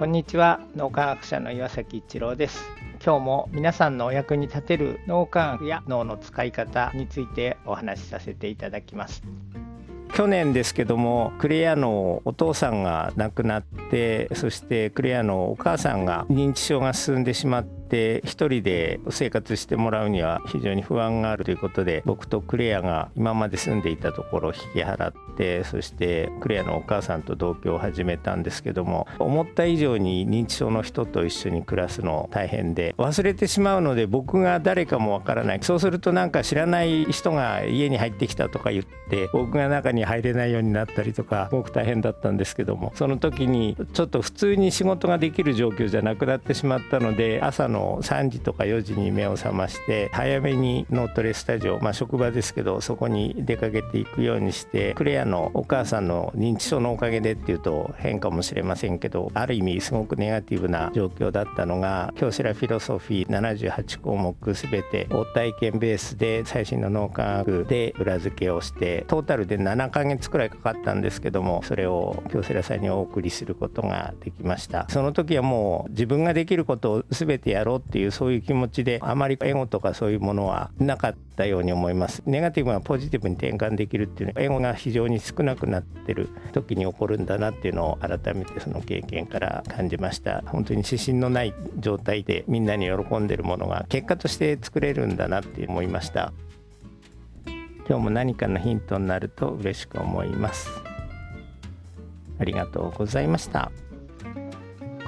こんにちは。脳科学者の岩崎一郎です。今日も皆さんのお役に立てる脳科学や脳の使い方についてお話しさせていただきます。去年ですけどもクレアのお父さんが亡くなってそしてクレアのお母さんが認知症が進んでしまってで一人で生活してもらうには非常に不安があるということで僕とクレアが今まで住んでいたところを引き払ってそしてクレアのお母さんと同居を始めたんですけども思った以上に認知症の人と一緒に暮らすの大変で忘れてしまうので僕が誰かもわからない。そうするとなんか知らない人が家に入ってきたとか言って僕が中に入れないようになったりとかすごく大変だったんですけどもその時にちょっと普通に仕事ができる状況じゃなくなってしまったので朝のの3時とか4時に目を覚まして早めに脳トレスタジオ、まあ、職場ですけどそこに出かけていくようにしてクレアのお母さんの認知症のおかげでっていうと変かもしれませんけどある意味すごくネガティブな状況だったのが京セラフィロソフィー78項目全て応体験ベースで最新の脳科学で裏付けをしてトータルで7ヶ月くらいかかったんですけどもそれを京セラさんにお送りすることができました。その時はもう自分ができることを全てやろうっていうそういう気持ちであまりエゴとかそういうものはなかったように思います。ネガティブがポジティブに転換できるっていうのはエゴが非常に少なくなってる時に起こるんだなっていうのを改めてその経験から感じました。本当に指針のない状態でみんなに喜んでるものが結果として作れるんだなって思いました。今日も何かのヒントになると嬉しく思います。ありがとうございました。